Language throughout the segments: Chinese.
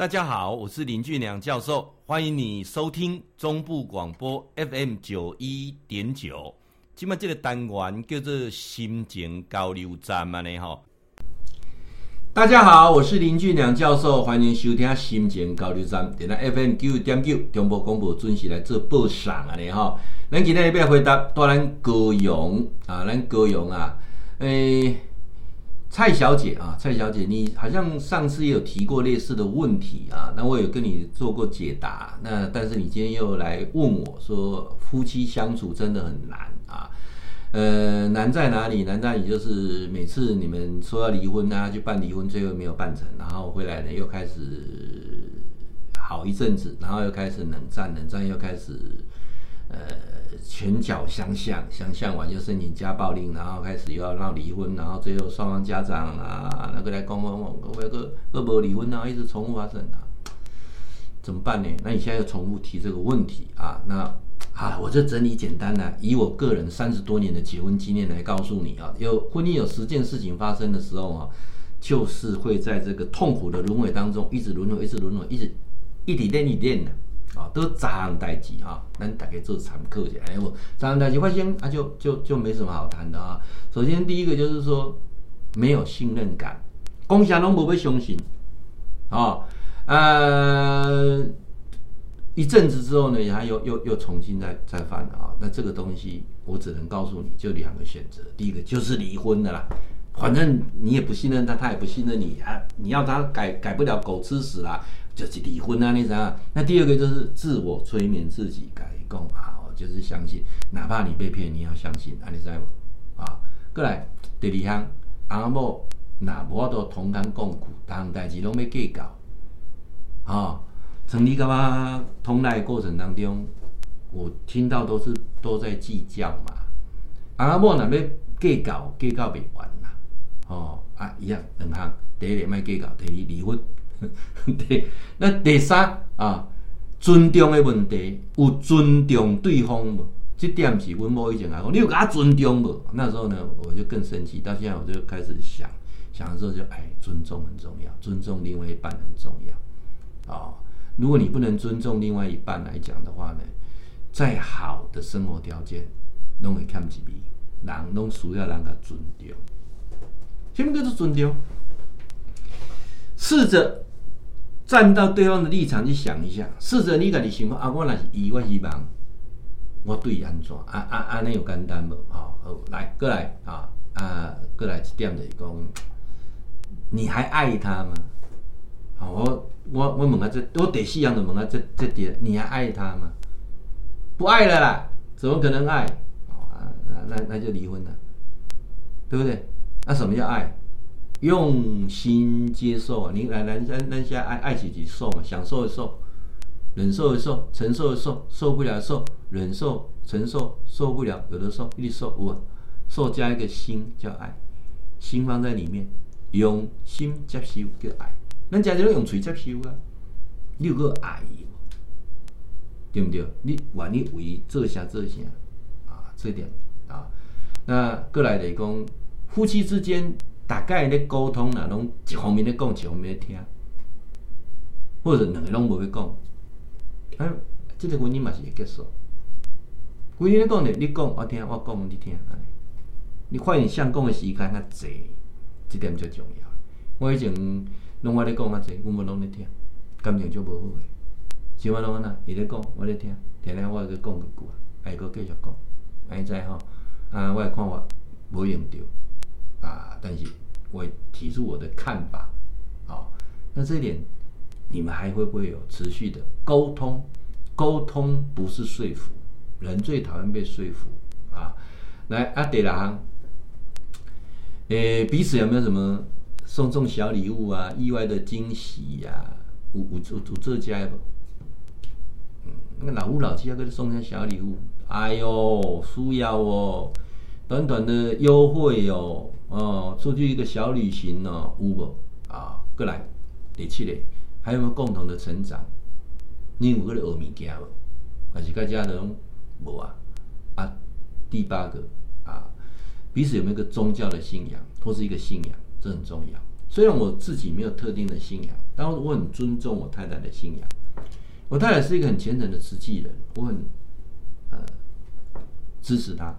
大家好，我是林俊良教授，欢迎你收听中部广播 FM 九一点九。今麦这个单元叫做心情交流站嘛呢哈。大家好，我是林俊良教授，欢迎收听心情交流站，点来 FM 九一点九中部广播准时来做报上啊呢哈。咱今天要回答，当然高雄啊，咱高雄啊，诶、蔡小姐啊，蔡小姐，你好像上次也有提过类似的问题啊，那我有跟你做过解答，那但是你今天又来问我说，夫妻相处真的很难啊，呃，难在哪里？难在你就是每次你们说要离婚啊，就办离婚，最后没有办成，然后回来呢又开始好一阵子，然后又开始冷战，冷战又开始。呃，拳脚相向，相向完就申请家暴令，然后开始又要闹离婚，然后最后双方家长啊，那个来公公，我有个恶魔离婚啊，一直重复发生啊，怎么办呢？那你现在又重复提这个问题啊？那啊，我这整理简单的，以我个人三十多年的结婚经验来告诉你啊，有婚姻有十件事情发生的时候啊，就是会在这个痛苦的轮回当中一直轮回，一直轮回，一直一点点一点的。都杂项代志哈，咱大家做参考一下。哎，我杂项代志发生啊，就就就没什么好谈的啊。首先第一个就是说，没有信任感，讲啥拢无要相信啊。呃，一阵子之后呢，他又又又重新再再犯了啊。那这个东西，我只能告诉你就两个选择，第一个就是离婚的啦。反正你也不信任他，他也不信任你啊。你要他改改不了，狗吃屎啦。就是离婚啊，你知道？那第二个就是自我催眠自己，改讲啊，就是相信，哪怕你被骗，你要相信，啊，你知道不？啊，过来第二项，阿某那无法度同甘共苦，各项代志拢要计较，啊，从你干嘛同来过程当中，我听到都是都在计较嘛，阿某那要计较，计较不完啦，哦啊一样两项，第一个卖计较，第二离婚。对，那第三啊，尊重的问题，有尊重对方无？这点是阮某以前来讲，你有给他尊重无？那时候呢，我就更生气。到现在，我就开始想，想的时候就哎，尊重很重要，尊重另外一半很重要啊。如果你不能尊重另外一半来讲的话呢，再好的生活条件，拢会欠一味，人拢需要人家尊重。什么叫做尊重？试着。站到对方的立场去想一下，试着你家己想啊，我若是伊，我希望我对伊安怎啊啊安尼有简单无？好，好，来过来啊啊过来一点就是讲，你还爱他吗？好，我我我问下这，我第四样就问下这这点，你还爱他吗？不爱了啦，怎么可能爱？啊，那那就离婚了，对不对？那什么叫爱？用心接受啊！你来来，咱咱现在爱爱自己受嘛，享受的受，忍受的受，承受的受，受不了的受，忍受承受受不了，有的受一直受，我受加一个心叫爱，心放在里面，用心接受叫爱。咱家就用嘴接受啊，你有个爱，对不对？你愿意为做啥做啥啊？这点啊，那过来来讲，夫妻之间。大概咧沟通啦，拢一方面咧讲，一方面咧听，或者两个拢无要讲，啊，这个婚姻嘛是会结束。婚姻咧讲咧，你讲我听，我讲你听，你发现相讲的时间较济，即点最重要。我以前拢我咧讲较济，阮无拢咧听，感情就无好诶。像我拢安那，伊咧讲，我咧听，听听我搁讲几句，还搁继续讲，安尼知吼？啊，我诶看法无用着。啊！但是我提出我的看法，好、那这一点你们还会不会有持续的沟通？沟通不是说服，人最讨厌被说服啊！来啊，第六项，诶，彼此有没有什么送送小礼物啊？意外的惊喜呀、啊？有有有有这家不？嗯，那个老夫老妻要给他送些小礼物，哎呦，需要哦，短短的优惠哦。哦，出去一个小旅行哦，有无啊？过来第七个，还有没有共同的成长？你有嗰个学物件无？还是大家人无啊？啊，第八个啊，彼此有没有一个宗教的信仰，或是一个信仰？这很重要。虽然我自己没有特定的信仰，但我很尊重我太太的信仰。我太太是一个很虔诚的慈济人，我很呃支持她。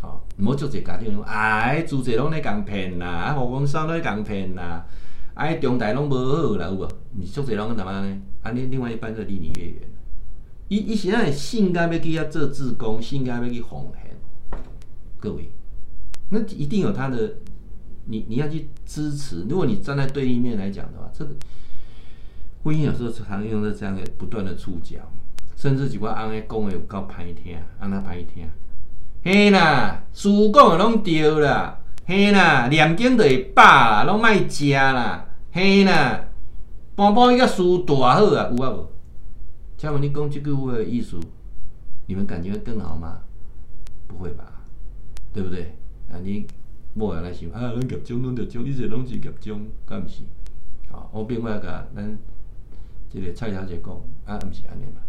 好，唔好做这家庭，哎，做这拢在讲骗啦，啊，何光山拢在讲骗啦，哎，中台拢无好啦，有无？你做这拢干嘛呢？啊，另另外一半就离你越远。伊伊现在性格要去遐做志工，性格要去奉献，各位，那一定有他的，你你要去支持。如果你站在对立面来讲的话，这个婚姻有时候常用的这样的不断的触角，甚至几个安尼讲的有够歹听，安那歹听。嘿啦，事讲拢对啦，嘿啦，念经就会饱啦，拢莫食啦，嘿啦，搬搬伊个事大好啊，有啊无？请问你讲这句话的意思，你们感觉会更好吗？不会吧，对不对？啊，你莫要来想啊，拢业种，拢着种，一切拢是业种，敢毋是？好，我变话甲咱即个蔡小姐讲，啊，毋是安尼嘛？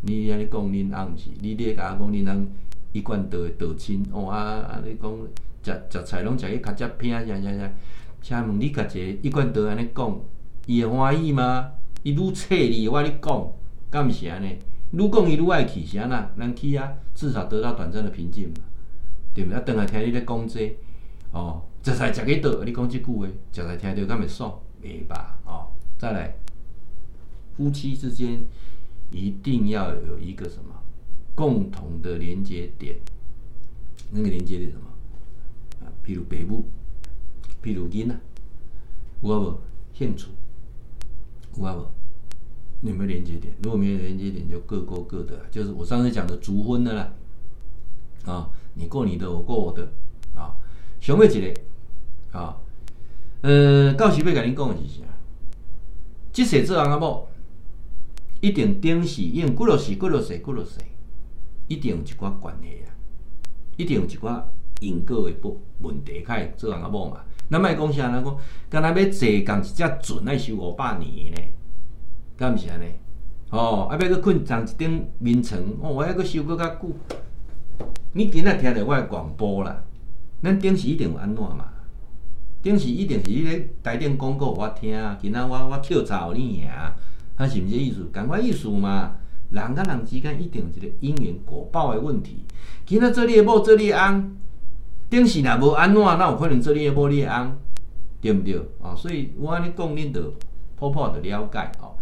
你安尼讲，恁翁毋是？你咧甲我讲，恁翁一贯道的道亲，哦啊啊！你讲食食菜拢食去较食偏，啥啥啥？请问你甲一个一贯道安尼讲，伊会欢喜吗？伊愈切你，我咧讲。干毋是安尼？愈讲伊愈爱去，是安那？咱去啊，至少得到短暂的平静嘛，对毋？啊，等下听你咧讲这，哦，食菜食几多？你讲即句话，食菜听着敢会爽？袂吧？哦，再来，夫妻之间一定要有一个什么共同的连接点？那个连接点什么？啊，譬如父母，譬如囡仔，有啊无？兴趣，有啊无？有没有连接点？如果没有连接点，就各过各的。就是我上次讲的卒婚的啦，啊，你过你的，我过我的，啊，熊妹姐个，啊，呃，到时要跟你讲的是啥？即世做人阿某，一定顶是因骨肉是骨肉是骨肉是，一定有一寡关系啊，一定有一寡因果的不问题，开做人阿某嘛。咱卖讲啥？咱讲，干那要坐共一只船，爱修五百年呢？敢毋是安尼？哦，啊，要搁困上一顶眠床，哦，我还搁修搁较久。你今仔听着我的广播啦，咱顶时一定有安怎嘛？顶时一定是你咧台顶广告我听，今仔我我跳槽你尔，他是毋是意思？共款意思嘛？人甲人之间一定有一个因缘果报的问题。今仔做你的某，做你诶翁，顶时若无安怎，哪有可能做你的某，你的翁？对毋对？哦，所以我安尼讲，恁着颇颇着了解哦。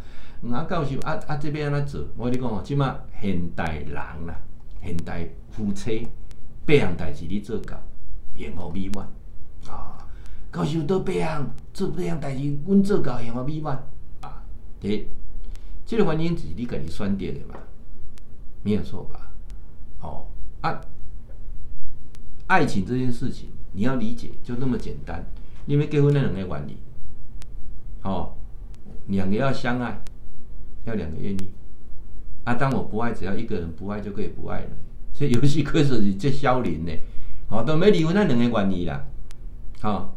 啊，教授啊啊，这边安怎做？我跟你讲哦，即马现代人啦，现代夫妻八项代志你做到，幸福美满啊！教授都八项做八项代志，阮做到幸福美满啊！第一，这个环境是你家己选择的嘛，没有错吧？哦啊，爱情这件事情你要理解，就那么简单。你们结婚那两个原理，哦，两个要相爱。要两个愿意啊！当我不爱，只要一个人不爱就可以不爱了。这游戏规则是这少年呢，好、哦，都没离婚那两个愿意啦。好、哦，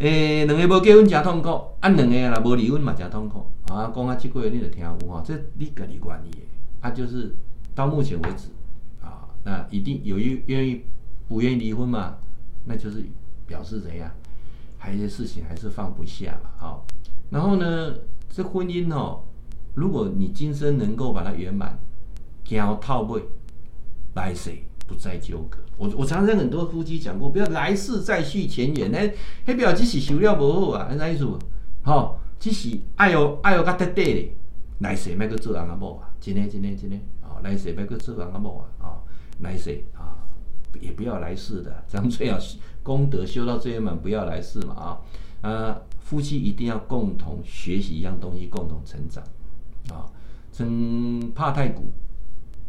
诶、两个无结婚真痛苦，啊，两个若无离婚嘛真痛苦。啊，讲啊，这个月你就听有啊，这你个人愿意，啊，就是到目前为止啊，那一定有一愿意不愿意离婚嘛，那就是表示怎样，还有一些事情还是放不下嘛。好、然后呢，这婚姻哦。如果你今生能够把它圆满，交套位，来世不再纠葛。我我常常很多夫妻讲过，不要来世再续前缘。那那表只是修了不好啊，那意思？好，只是爱有爱有较得得的，来世莫去做人家某啊，真的真的真的。哦，来世莫去做人家某啊，啊，来世啊，也不要来世的，咱们最好功德修到最圆满，不要来世嘛啊。呃，夫妻一定要共同学习一样东西，共同成长。啊，从拍太鼓，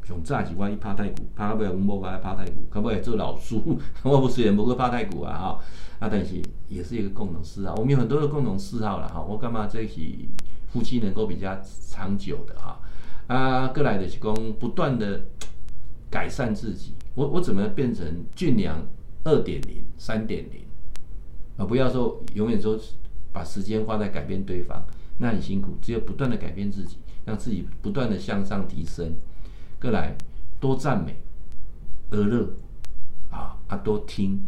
上早是我去拍太鼓，拍到尾阮某我来拍太鼓，可不可以做老师？我不虽然不会拍太鼓啊，哈啊，但是也是一个共同嗜好。我们有很多的共同嗜好了哈。我干嘛在一起夫妻能够比较长久的哈？啊，过来的是讲不断的改善自己。我我怎么变成俊良二点零、三点零？啊，不要说永远说把时间花在改变对方。那很辛苦，只有不断的改变自己，让自己不断的向上提升。过来多赞美，而乐啊啊，多听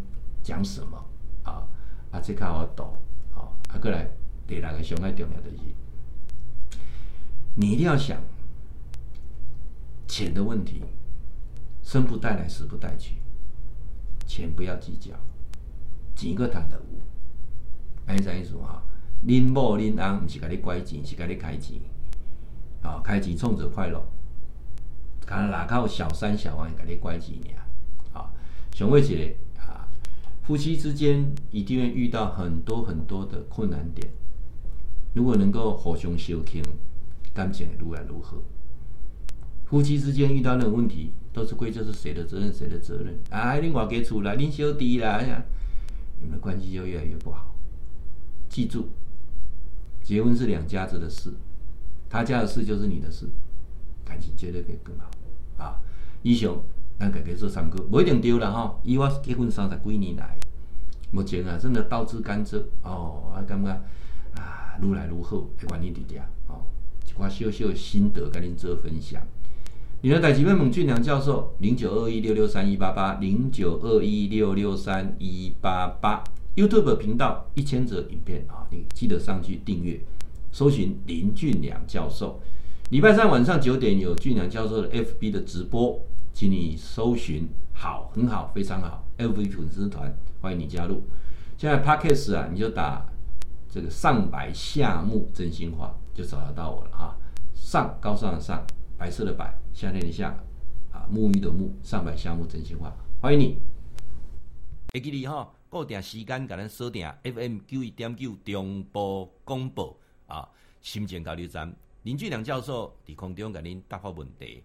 讲什么啊啊，这个我懂啊啊，过来第六个上海重要的是，你一定要想钱的问题，生不带来，死不带去，钱不要计较，钱个谈得无，安怎意思哈？恁某恁翁毋是甲你拐钱，是甲你开钱，啊，开钱创造快乐，可能哪靠小三小王甲你拐钱尔，啊，上尾一个。夫妻之间一定会遇到很多很多的困难点，如果能够互相相挺，感情会如来如何？夫妻之间遇到那个问题，都是归咎是谁的责任？谁的责任？啊，你外给出来，你小弟啦，你们的关系就越来越不好。记住，结婚是两家子的事，他家的事就是你的事，感情绝对可以更好。啊，以上。咱家己做参考，不一定对啦吼。以我结婚三十几年来，目前啊，真的刀枝甘蔗哦，我感觉啊，愈来愈好的原因伫遮哦，一寡小小的心得跟恁做分享。你的代志问孟俊良教授，零九二一六六三一八八零九二一六六三一八八 YouTube 频道一千则影片啊，你记得上去订阅，搜寻林俊良教授。礼拜三晚上九点有俊良教授的 FB 的直播。请你搜寻好，很好，非常好，FB 粉丝团欢迎你加入。现在 Podcast 啊，你就打这个上白下木真心话，就找得到我了哈。上高上的上，白色的白，夏天的夏，啊，沐浴的沐，上白下木真心话，欢迎你。会记得哈，固定时间给咱锁定 FM 九一点九中波广播啊，新店交流站林俊良教授伫空中给您答复问题。